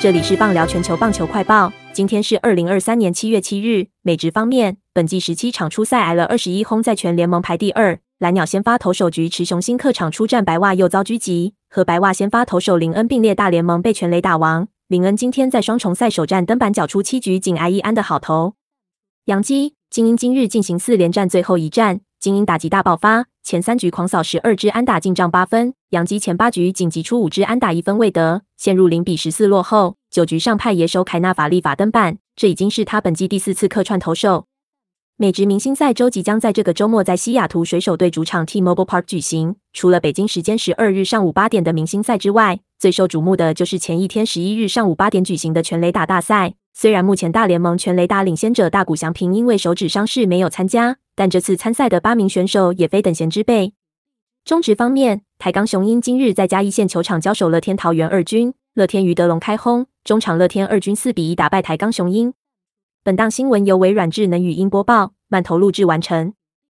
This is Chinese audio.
这里是棒聊全球棒球快报，今天是二零二三年七月七日。美职方面，本季十七场初赛挨了二十一轰，在全联盟排第二。蓝鸟先发投手局持雄心客场出战白袜，又遭狙击，和白袜先发投手林恩并列大联盟被全垒打王。林恩今天在双重赛首战登板，缴出七局仅挨一安的好投。洋基精英今日进行四连战最后一战，精英打击大爆发，前三局狂扫十二支安打进账八分，洋基前八局仅击出五支安打一分未得。陷入零比十四落后，九局上派野手凯纳法利法登板，这已经是他本季第四次客串投手。美职明星赛周即将在这个周末在西雅图水手队主场 T-Mobile Park 举行。除了北京时间十二日上午八点的明星赛之外，最受瞩目的就是前一天十一日上午八点举行的全垒打大赛。虽然目前大联盟全垒打领先者大谷翔平因为手指伤势没有参加，但这次参赛的八名选手也非等闲之辈。中职方面，台钢雄鹰今日在嘉义县球场交手乐天桃园二军，乐天于德龙开轰，中场乐天二军四比一打败台钢雄鹰。本档新闻由微软智能语音播报，慢投录制完成。